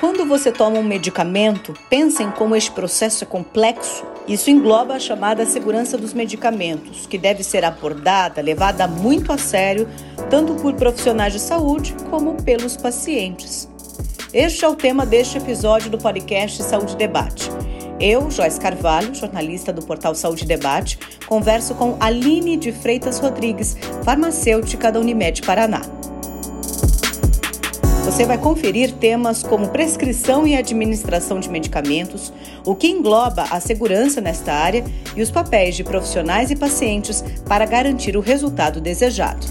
Quando você toma um medicamento, pensa em como este processo é complexo. Isso engloba a chamada segurança dos medicamentos, que deve ser abordada, levada muito a sério, tanto por profissionais de saúde como pelos pacientes. Este é o tema deste episódio do podcast Saúde Debate. Eu, Joyce Carvalho, jornalista do portal Saúde Debate, converso com Aline de Freitas Rodrigues, farmacêutica da Unimed Paraná. Você vai conferir temas como prescrição e administração de medicamentos, o que engloba a segurança nesta área e os papéis de profissionais e pacientes para garantir o resultado desejado.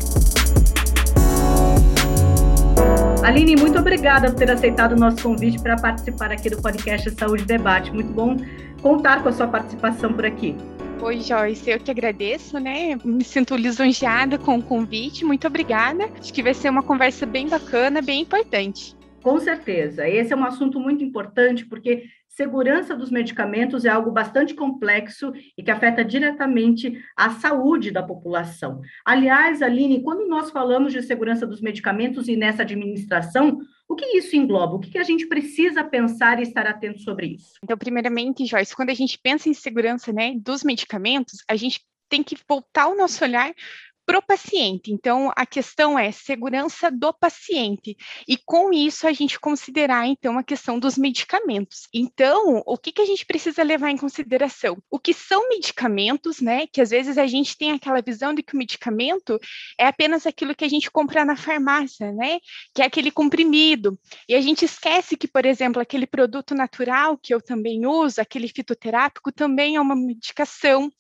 Aline, muito obrigada por ter aceitado o nosso convite para participar aqui do podcast Saúde Debate. Muito bom contar com a sua participação por aqui. Oi, Joyce, eu que agradeço, né? Me sinto lisonjeada com o convite, muito obrigada. Acho que vai ser uma conversa bem bacana, bem importante. Com certeza. Esse é um assunto muito importante porque segurança dos medicamentos é algo bastante complexo e que afeta diretamente a saúde da população. Aliás, Aline, quando nós falamos de segurança dos medicamentos e nessa administração, o que isso engloba? O que a gente precisa pensar e estar atento sobre isso? Então, primeiramente, Joyce, quando a gente pensa em segurança né, dos medicamentos, a gente tem que voltar o nosso olhar para o paciente. Então, a questão é segurança do paciente. E com isso, a gente considerar, então, a questão dos medicamentos. Então, o que, que a gente precisa levar em consideração? O que são medicamentos, né? Que às vezes a gente tem aquela visão de que o medicamento é apenas aquilo que a gente compra na farmácia, né? Que é aquele comprimido. E a gente esquece que, por exemplo, aquele produto natural que eu também uso, aquele fitoterápico, também é uma medicação,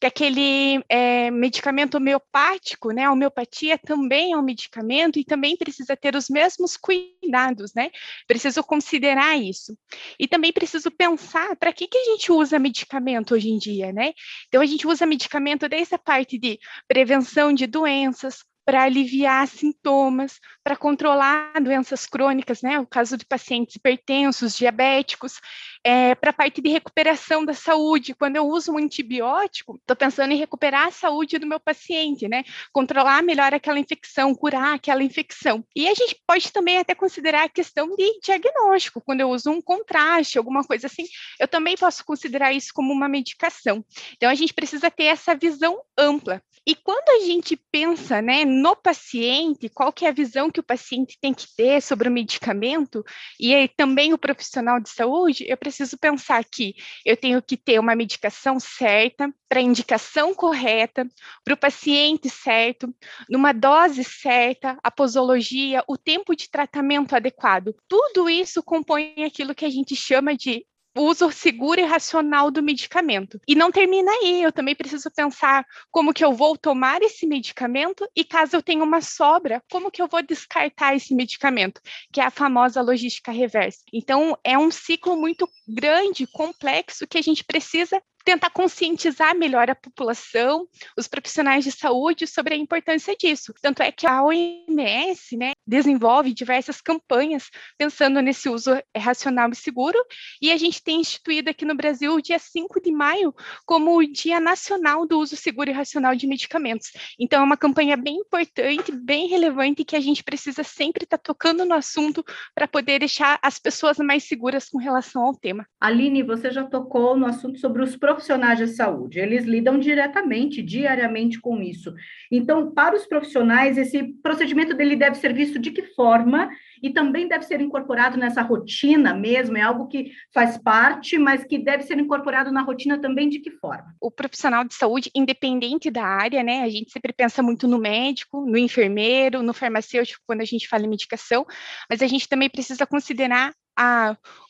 que aquele é, medicamento homeopático homeopático, né? A homeopatia também é um medicamento e também precisa ter os mesmos cuidados, né? Preciso considerar isso. E também preciso pensar para que, que a gente usa medicamento hoje em dia, né? Então, a gente usa medicamento desde a parte de prevenção de doenças, para aliviar sintomas, para controlar doenças crônicas, né? O caso de pacientes hipertensos, diabéticos, é, para a parte de recuperação da saúde. Quando eu uso um antibiótico, estou pensando em recuperar a saúde do meu paciente, né? Controlar melhor aquela infecção, curar aquela infecção. E a gente pode também até considerar a questão de diagnóstico. Quando eu uso um contraste, alguma coisa assim, eu também posso considerar isso como uma medicação. Então, a gente precisa ter essa visão ampla. E quando a gente pensa, né, no paciente, qual que é a visão que o paciente tem que ter sobre o medicamento, e também o profissional de saúde, eu preciso pensar que eu tenho que ter uma medicação certa, para indicação correta, para o paciente certo, numa dose certa, a posologia, o tempo de tratamento adequado. Tudo isso compõe aquilo que a gente chama de uso seguro e racional do medicamento. E não termina aí, eu também preciso pensar como que eu vou tomar esse medicamento e caso eu tenha uma sobra, como que eu vou descartar esse medicamento, que é a famosa logística reversa. Então, é um ciclo muito grande, complexo, que a gente precisa tentar conscientizar melhor a população, os profissionais de saúde sobre a importância disso. Tanto é que a OMS né, desenvolve diversas campanhas pensando nesse uso racional e seguro, e a gente tem instituído aqui no Brasil o dia 5 de maio como o Dia Nacional do Uso Seguro e Racional de Medicamentos. Então, é uma campanha bem importante, bem relevante, que a gente precisa sempre estar tá tocando no assunto para poder deixar as pessoas mais seguras com relação ao tema. Aline, você já tocou no assunto sobre os profissionais profissionais de saúde, eles lidam diretamente, diariamente com isso. Então, para os profissionais, esse procedimento dele deve ser visto de que forma e também deve ser incorporado nessa rotina mesmo, é algo que faz parte, mas que deve ser incorporado na rotina também de que forma? O profissional de saúde, independente da área, né, a gente sempre pensa muito no médico, no enfermeiro, no farmacêutico, quando a gente fala em medicação, mas a gente também precisa considerar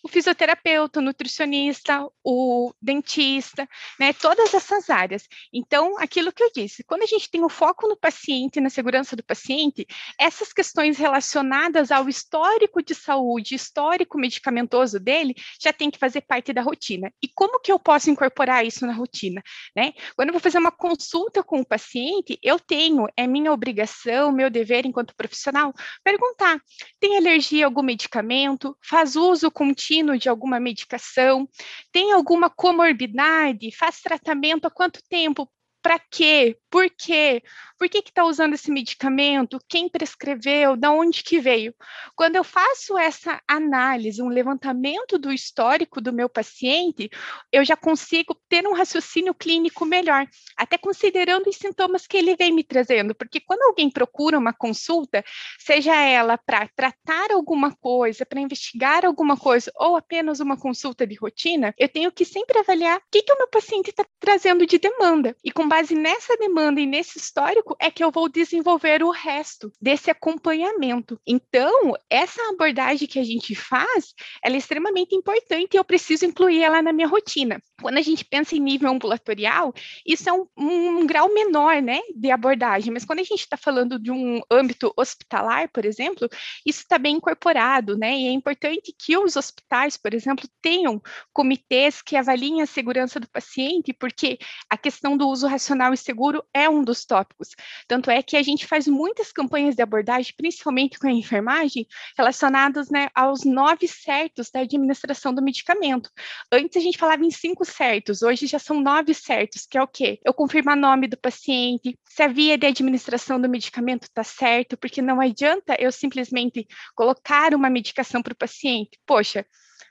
o fisioterapeuta, o nutricionista, o dentista, né, todas essas áreas. Então, aquilo que eu disse, quando a gente tem o foco no paciente, na segurança do paciente, essas questões relacionadas ao histórico de saúde, histórico medicamentoso dele, já tem que fazer parte da rotina. E como que eu posso incorporar isso na rotina? Né? Quando eu vou fazer uma consulta com o paciente, eu tenho, é minha obrigação, meu dever enquanto profissional, perguntar: tem alergia a algum medicamento? Faz uso contínuo de alguma medicação, tem alguma comorbidade, faz tratamento há quanto tempo para quê? Por quê? Por que está usando esse medicamento? Quem prescreveu? Da onde que veio? Quando eu faço essa análise, um levantamento do histórico do meu paciente, eu já consigo ter um raciocínio clínico melhor, até considerando os sintomas que ele vem me trazendo, porque quando alguém procura uma consulta, seja ela para tratar alguma coisa, para investigar alguma coisa, ou apenas uma consulta de rotina, eu tenho que sempre avaliar o que, que o meu paciente está trazendo de demanda. E com base nessa demanda e nesse histórico, é que eu vou desenvolver o resto desse acompanhamento. Então, essa abordagem que a gente faz, ela é extremamente importante e eu preciso incluir ela na minha rotina. Quando a gente pensa em nível ambulatorial, isso é um, um grau menor, né, de abordagem, mas quando a gente está falando de um âmbito hospitalar, por exemplo, isso está bem incorporado, né, e é importante que os hospitais, por exemplo, tenham comitês que avaliem a segurança do paciente, porque a questão do uso racional e seguro é um dos tópicos. Tanto é que a gente faz muitas campanhas de abordagem, principalmente com a enfermagem, relacionadas né, aos nove certos da administração do medicamento. Antes a gente falava em cinco certos, hoje já são nove certos, que é o quê? Eu confirmar nome do paciente, se a via de administração do medicamento está certo, porque não adianta eu simplesmente colocar uma medicação para o paciente. Poxa,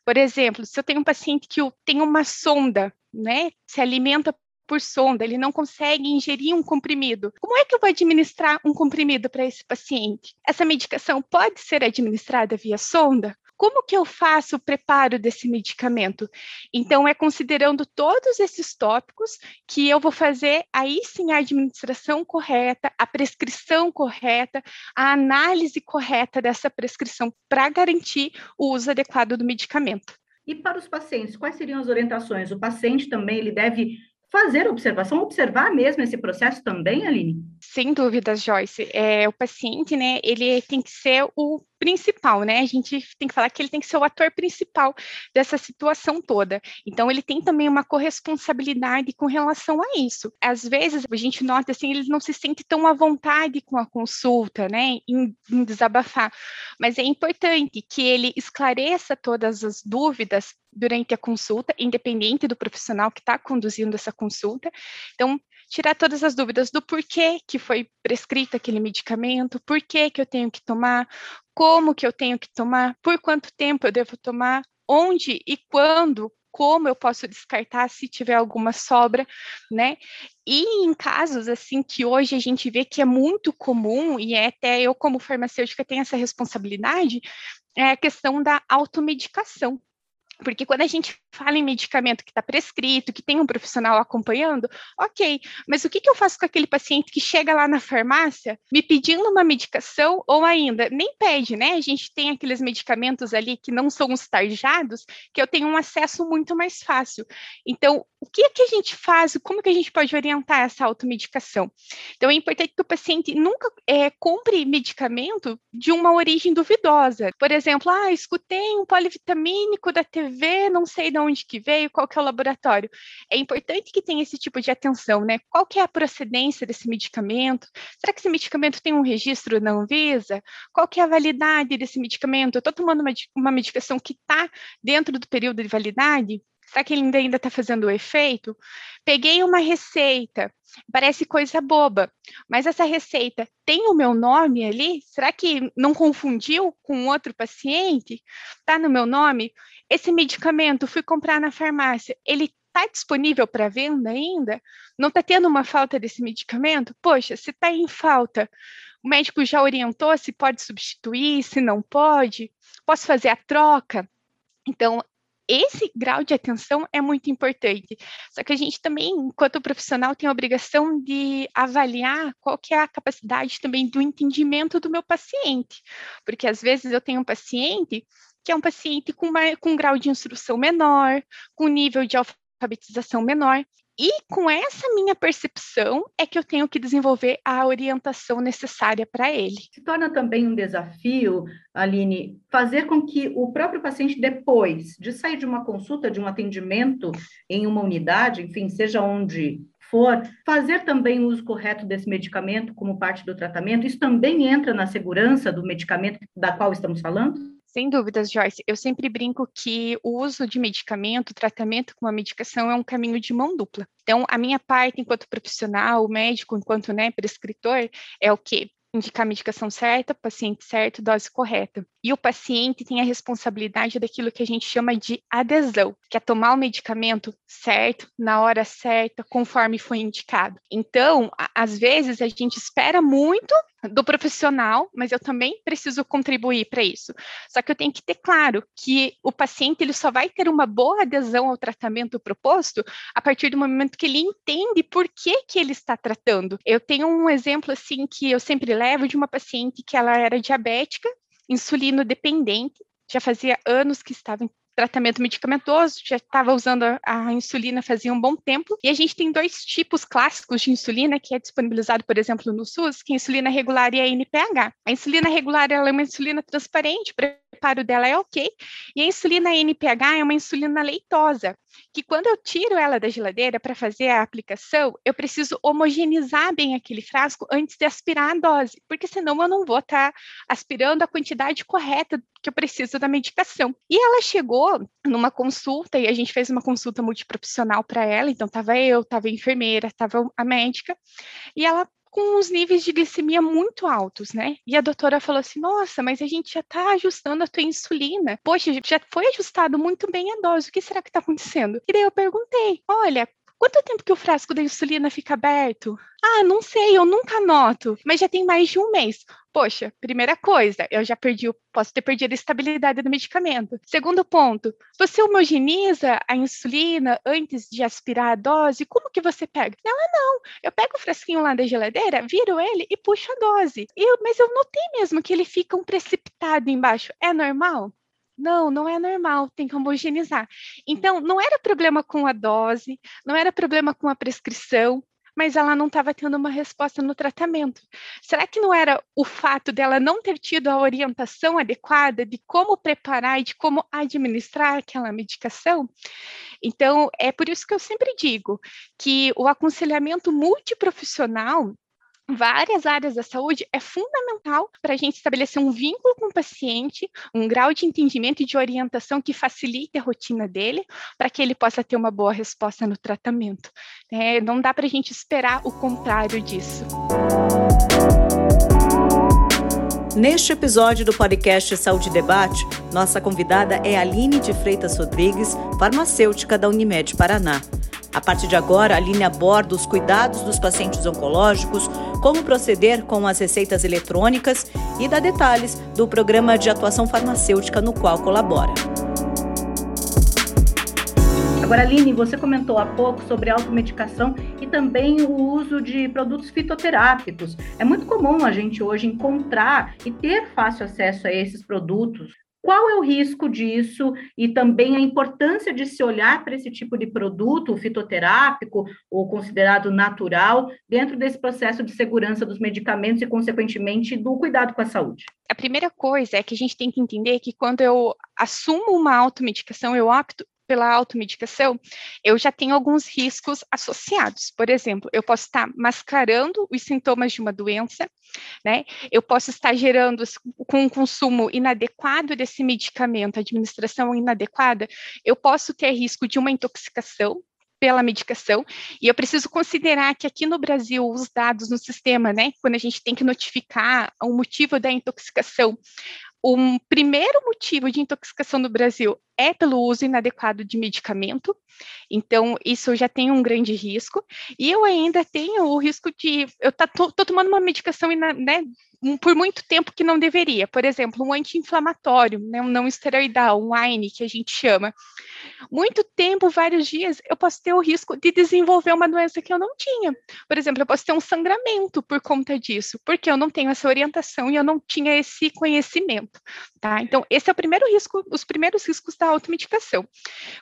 por exemplo, se eu tenho um paciente que tem uma sonda, né, se alimenta por sonda, ele não consegue ingerir um comprimido. Como é que eu vou administrar um comprimido para esse paciente? Essa medicação pode ser administrada via sonda? Como que eu faço o preparo desse medicamento? Então, é considerando todos esses tópicos que eu vou fazer aí sim a administração correta, a prescrição correta, a análise correta dessa prescrição para garantir o uso adequado do medicamento. E para os pacientes, quais seriam as orientações? O paciente também ele deve fazer observação, observar mesmo esse processo também, Aline? Sem dúvidas, Joyce. É, o paciente, né, ele tem que ser o principal, né? A gente tem que falar que ele tem que ser o ator principal dessa situação toda. Então, ele tem também uma corresponsabilidade com relação a isso. Às vezes, a gente nota assim, eles não se sentem tão à vontade com a consulta, né? Em, em desabafar. Mas é importante que ele esclareça todas as dúvidas durante a consulta, independente do profissional que está conduzindo essa consulta. Então, tirar todas as dúvidas do porquê que foi prescrito aquele medicamento, por que que eu tenho que tomar, como que eu tenho que tomar, por quanto tempo eu devo tomar, onde e quando, como eu posso descartar se tiver alguma sobra, né? E em casos assim que hoje a gente vê que é muito comum, e é até eu, como farmacêutica, tenho essa responsabilidade, é a questão da automedicação. Porque quando a gente fala em medicamento que está prescrito, que tem um profissional acompanhando, ok, mas o que, que eu faço com aquele paciente que chega lá na farmácia me pedindo uma medicação ou ainda nem pede, né? A gente tem aqueles medicamentos ali que não são os tarjados, que eu tenho um acesso muito mais fácil. Então, o que, que a gente faz? Como que a gente pode orientar essa automedicação? Então, é importante que o paciente nunca é, compre medicamento de uma origem duvidosa. Por exemplo, ah, escutei um polivitamínico da TV, não sei de onde que veio, qual que é o laboratório. É importante que tenha esse tipo de atenção, né? Qual que é a procedência desse medicamento? Será que esse medicamento tem um registro na Anvisa? Qual que é a validade desse medicamento? Eu estou tomando uma, uma medicação que está dentro do período de validade? Será que ele ainda está fazendo o efeito? Peguei uma receita, parece coisa boba, mas essa receita tem o meu nome ali? Será que não confundiu com outro paciente? Está no meu nome? Esse medicamento fui comprar na farmácia, ele está disponível para venda ainda? Não está tendo uma falta desse medicamento? Poxa, se está em falta, o médico já orientou se pode substituir, se não pode? Posso fazer a troca? Então, esse grau de atenção é muito importante. Só que a gente também, enquanto profissional, tem a obrigação de avaliar qual que é a capacidade também do entendimento do meu paciente. Porque às vezes eu tenho um paciente que é um paciente com, uma, com um grau de instrução menor, com nível de alfabetização menor, e com essa minha percepção é que eu tenho que desenvolver a orientação necessária para ele. Se torna também um desafio, Aline, fazer com que o próprio paciente, depois de sair de uma consulta, de um atendimento em uma unidade, enfim, seja onde for, fazer também o uso correto desse medicamento como parte do tratamento, isso também entra na segurança do medicamento da qual estamos falando? Sem dúvidas, Joyce. Eu sempre brinco que o uso de medicamento, tratamento com uma medicação é um caminho de mão dupla. Então, a minha parte enquanto profissional, o médico enquanto né, prescritor, é o quê? indicar a medicação certa, paciente certo, dose correta. E o paciente tem a responsabilidade daquilo que a gente chama de adesão, que é tomar o medicamento certo, na hora certa, conforme foi indicado. Então, às vezes, a gente espera muito do profissional, mas eu também preciso contribuir para isso. Só que eu tenho que ter claro que o paciente ele só vai ter uma boa adesão ao tratamento proposto a partir do momento que ele entende por que que ele está tratando. Eu tenho um exemplo assim que eu sempre levo de uma paciente que ela era diabética, insulino dependente, já fazia anos que estava em tratamento medicamentoso, já estava usando a, a, insulina fazia um bom tempo. E a gente tem dois tipos clássicos de insulina que é disponibilizado, por exemplo, no SUS, que é a insulina regular e a NPH. A insulina regular é uma insulina transparente, preparo dela é ok. E a insulina NPH é uma insulina leitosa, que quando eu tiro ela da geladeira para fazer a aplicação, eu preciso homogeneizar bem aquele frasco antes de aspirar a dose, porque senão eu não vou estar tá aspirando a quantidade correta que eu preciso da medicação. E ela chegou numa consulta e a gente fez uma consulta multiprofissional para ela, então estava eu, estava a enfermeira, estava a médica, e ela com os níveis de glicemia muito altos, né? E a doutora falou assim: nossa, mas a gente já está ajustando a tua insulina. Poxa, já foi ajustado muito bem a dose. O que será que está acontecendo? E daí eu perguntei: olha, Quanto tempo que o frasco da insulina fica aberto? Ah, não sei, eu nunca anoto, mas já tem mais de um mês. Poxa, primeira coisa, eu já perdi, posso ter perdido a estabilidade do medicamento. Segundo ponto, você homogeniza a insulina antes de aspirar a dose? Como que você pega? Ela não, eu pego o frasquinho lá da geladeira, viro ele e puxo a dose. Eu, mas eu notei mesmo que ele fica um precipitado embaixo. É normal? Não, não é normal, tem que homogeneizar. Então, não era problema com a dose, não era problema com a prescrição, mas ela não estava tendo uma resposta no tratamento. Será que não era o fato dela não ter tido a orientação adequada de como preparar e de como administrar aquela medicação? Então, é por isso que eu sempre digo que o aconselhamento multiprofissional várias áreas da saúde é fundamental para a gente estabelecer um vínculo com o paciente, um grau de entendimento e de orientação que facilite a rotina dele, para que ele possa ter uma boa resposta no tratamento. É, não dá para a gente esperar o contrário disso. Neste episódio do podcast Saúde Debate, nossa convidada é Aline de Freitas Rodrigues, farmacêutica da Unimed Paraná. A partir de agora, a linha aborda os cuidados dos pacientes oncológicos, como proceder com as receitas eletrônicas e dá detalhes do programa de atuação farmacêutica no qual colabora. Agora, Aline, você comentou há pouco sobre automedicação e também o uso de produtos fitoterápicos. É muito comum a gente hoje encontrar e ter fácil acesso a esses produtos. Qual é o risco disso e também a importância de se olhar para esse tipo de produto fitoterápico ou considerado natural dentro desse processo de segurança dos medicamentos e, consequentemente, do cuidado com a saúde? A primeira coisa é que a gente tem que entender que quando eu assumo uma automedicação, eu opto pela automedicação, eu já tenho alguns riscos associados. Por exemplo, eu posso estar mascarando os sintomas de uma doença, né? Eu posso estar gerando com um consumo inadequado desse medicamento, administração inadequada, eu posso ter risco de uma intoxicação, pela medicação, e eu preciso considerar que aqui no Brasil os dados no sistema, né, quando a gente tem que notificar o motivo da intoxicação, o primeiro motivo de intoxicação no Brasil é pelo uso inadequado de medicamento, então isso já tem um grande risco, e eu ainda tenho o risco de, eu tá, tô, tô tomando uma medicação né, por muito tempo que não deveria. Por exemplo, um anti-inflamatório, né, um não esteroidal, um AINE, que a gente chama. Muito tempo, vários dias, eu posso ter o risco de desenvolver uma doença que eu não tinha. Por exemplo, eu posso ter um sangramento por conta disso, porque eu não tenho essa orientação e eu não tinha esse conhecimento, tá? Então, esse é o primeiro risco, os primeiros riscos da automedicação.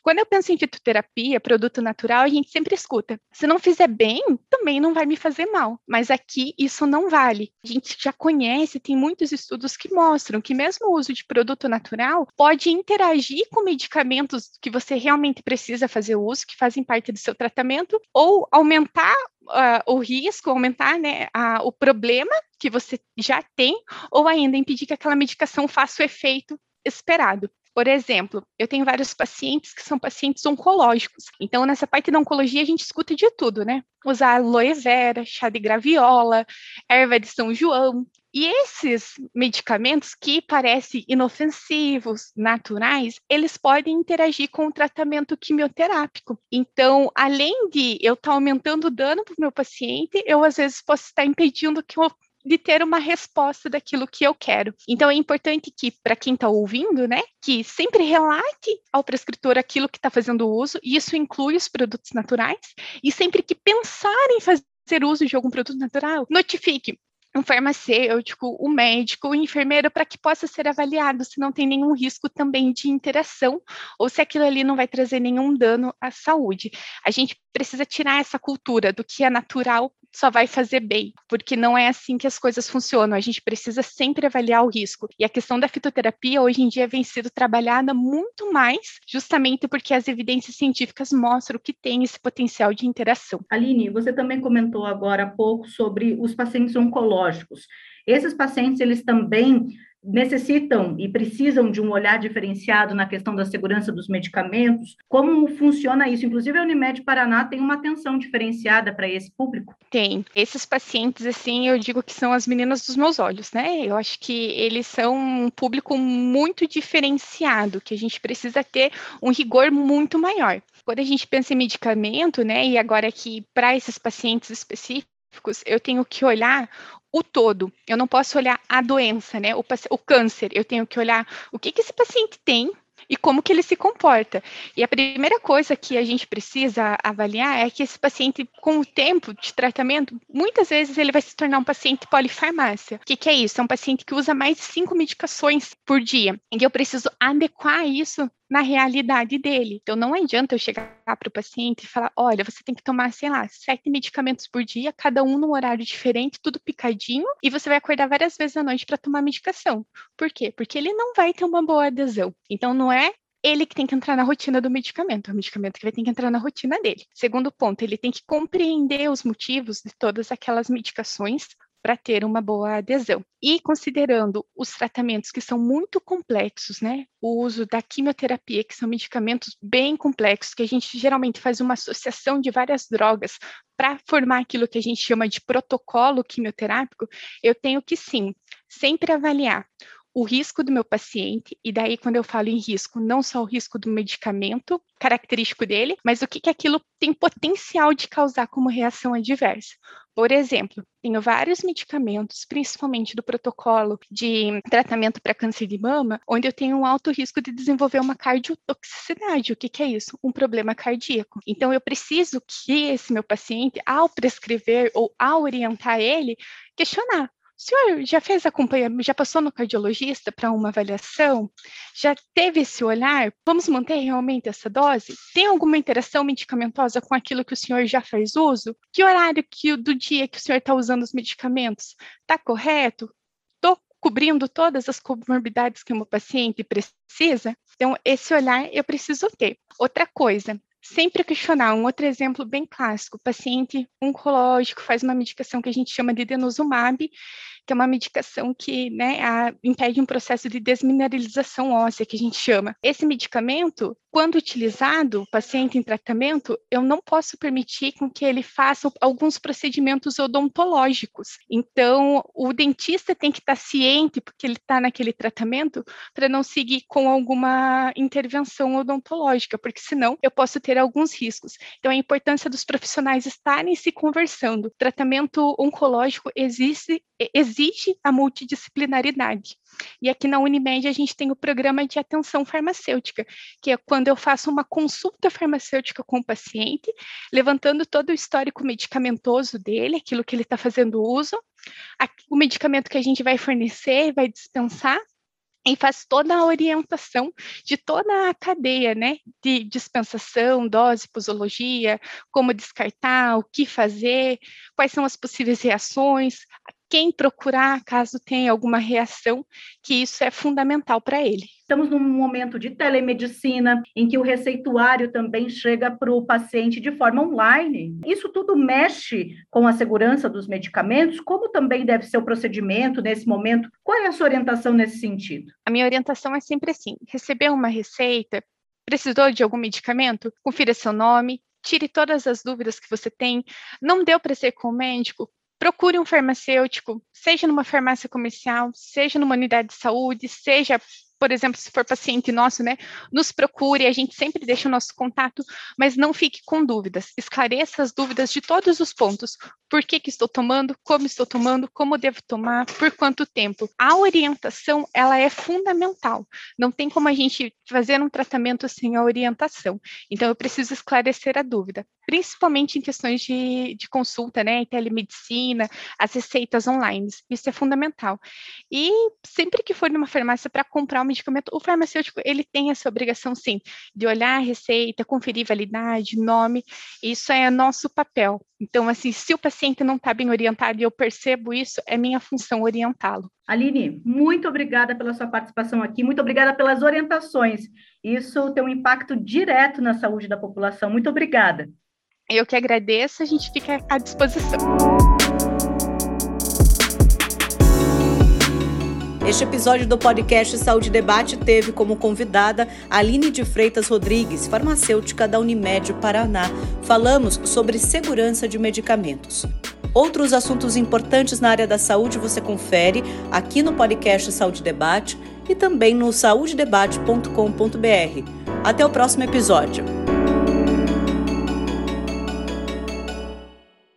Quando eu penso em fitoterapia, produto natural, a gente sempre escuta: se não fizer bem, também não vai me fazer mal. Mas aqui isso não vale. A gente já conhece, tem muitos estudos que mostram que mesmo o uso de produto natural pode interagir com medicamentos que você realmente precisa fazer uso, que fazem parte do seu tratamento, ou aumentar uh, o risco, aumentar né, o problema que você já tem, ou ainda impedir que aquela medicação faça o efeito esperado. Por exemplo, eu tenho vários pacientes que são pacientes oncológicos. Então, nessa parte da oncologia, a gente escuta de tudo, né? Usar aloe vera, chá de graviola, erva de São João. E esses medicamentos que parecem inofensivos, naturais, eles podem interagir com o tratamento quimioterápico. Então, além de eu estar aumentando o dano para o meu paciente, eu às vezes posso estar impedindo que de ter uma resposta daquilo que eu quero. Então é importante que, para quem está ouvindo, né, que sempre relate ao prescritor aquilo que está fazendo uso, e isso inclui os produtos naturais, e sempre que pensar em fazer uso de algum produto natural, notifique um farmacêutico, o um médico, o um enfermeiro, para que possa ser avaliado se não tem nenhum risco também de interação ou se aquilo ali não vai trazer nenhum dano à saúde. A gente precisa tirar essa cultura do que é natural só vai fazer bem, porque não é assim que as coisas funcionam. A gente precisa sempre avaliar o risco. E a questão da fitoterapia hoje em dia vem sendo trabalhada muito mais, justamente porque as evidências científicas mostram que tem esse potencial de interação. Aline, você também comentou agora há pouco sobre os pacientes oncológicos. Esses pacientes, eles também necessitam e precisam de um olhar diferenciado na questão da segurança dos medicamentos? Como funciona isso? Inclusive, a Unimed Paraná tem uma atenção diferenciada para esse público? Tem. Esses pacientes, assim, eu digo que são as meninas dos meus olhos, né? Eu acho que eles são um público muito diferenciado, que a gente precisa ter um rigor muito maior. Quando a gente pensa em medicamento, né, e agora que para esses pacientes específicos, eu tenho que olhar o todo. Eu não posso olhar a doença, né? O, o câncer. Eu tenho que olhar o que, que esse paciente tem e como que ele se comporta. E a primeira coisa que a gente precisa avaliar é que esse paciente, com o tempo de tratamento, muitas vezes ele vai se tornar um paciente polifarmácia. O que, que é isso? É um paciente que usa mais de cinco medicações por dia. E eu preciso adequar isso na realidade dele. Então, não adianta eu chegar para o paciente e falar: olha, você tem que tomar, sei lá, sete medicamentos por dia, cada um num horário diferente, tudo picadinho, e você vai acordar várias vezes à noite para tomar medicação. Por quê? Porque ele não vai ter uma boa adesão. Então, não é ele que tem que entrar na rotina do medicamento, é o medicamento que vai ter que entrar na rotina dele. Segundo ponto, ele tem que compreender os motivos de todas aquelas medicações para ter uma boa adesão. E considerando os tratamentos que são muito complexos, né? O uso da quimioterapia, que são medicamentos bem complexos, que a gente geralmente faz uma associação de várias drogas para formar aquilo que a gente chama de protocolo quimioterápico, eu tenho que sim, sempre avaliar o risco do meu paciente, e daí quando eu falo em risco, não só o risco do medicamento característico dele, mas o que, que aquilo tem potencial de causar como reação adversa. Por exemplo, tenho vários medicamentos, principalmente do protocolo de tratamento para câncer de mama, onde eu tenho um alto risco de desenvolver uma cardiotoxicidade. O que, que é isso? Um problema cardíaco. Então, eu preciso que esse meu paciente, ao prescrever ou ao orientar ele, questionar o senhor já fez acompanhamento, já passou no cardiologista para uma avaliação? Já teve esse olhar? Vamos manter realmente essa dose? Tem alguma interação medicamentosa com aquilo que o senhor já faz uso? Que horário que, do dia que o senhor está usando os medicamentos? Está correto? Estou cobrindo todas as comorbidades que uma paciente precisa? Então, esse olhar eu preciso ter. Outra coisa, sempre questionar. Um outro exemplo bem clássico: paciente oncológico faz uma medicação que a gente chama de denosumab, que é uma medicação que né, a, impede um processo de desmineralização óssea, que a gente chama. Esse medicamento, quando utilizado, o paciente em tratamento, eu não posso permitir com que ele faça alguns procedimentos odontológicos. Então, o dentista tem que estar ciente, porque ele está naquele tratamento, para não seguir com alguma intervenção odontológica, porque senão eu posso ter alguns riscos. Então, a importância dos profissionais estarem se conversando. Tratamento oncológico existe, exige a multidisciplinaridade. E aqui na Unimed a gente tem o programa de atenção farmacêutica, que é quando eu faço uma consulta farmacêutica com o paciente, levantando todo o histórico medicamentoso dele, aquilo que ele está fazendo uso, o medicamento que a gente vai fornecer, vai dispensar, e faz toda a orientação de toda a cadeia, né, de dispensação, dose, posologia, como descartar, o que fazer, quais são as possíveis reações, quem procurar caso tenha alguma reação, que isso é fundamental para ele. Estamos num momento de telemedicina, em que o receituário também chega para o paciente de forma online. Isso tudo mexe com a segurança dos medicamentos? Como também deve ser o procedimento nesse momento? Qual é a sua orientação nesse sentido? A minha orientação é sempre assim: receber uma receita, precisou de algum medicamento? Confira seu nome, tire todas as dúvidas que você tem. Não deu para ser com o médico? Procure um farmacêutico, seja numa farmácia comercial, seja numa unidade de saúde, seja por exemplo, se for paciente nosso, né, nos procure, a gente sempre deixa o nosso contato, mas não fique com dúvidas. Esclareça as dúvidas de todos os pontos. Por que, que estou tomando, como estou tomando, como devo tomar, por quanto tempo. A orientação, ela é fundamental. Não tem como a gente fazer um tratamento sem a orientação. Então, eu preciso esclarecer a dúvida, principalmente em questões de, de consulta, né, em telemedicina, as receitas online. Isso é fundamental. E sempre que for numa farmácia para comprar um medicamento, o farmacêutico ele tem essa obrigação, sim, de olhar a receita, conferir validade, nome, isso é nosso papel. Então, assim, se o paciente não está bem orientado e eu percebo isso, é minha função orientá-lo. Aline, muito obrigada pela sua participação aqui, muito obrigada pelas orientações. Isso tem um impacto direto na saúde da população. Muito obrigada. Eu que agradeço, a gente fica à disposição. Este episódio do podcast Saúde Debate teve como convidada Aline de Freitas Rodrigues, farmacêutica da Unimed Paraná. Falamos sobre segurança de medicamentos. Outros assuntos importantes na área da saúde você confere aqui no podcast Saúde Debate e também no saudedebate.com.br. Até o próximo episódio.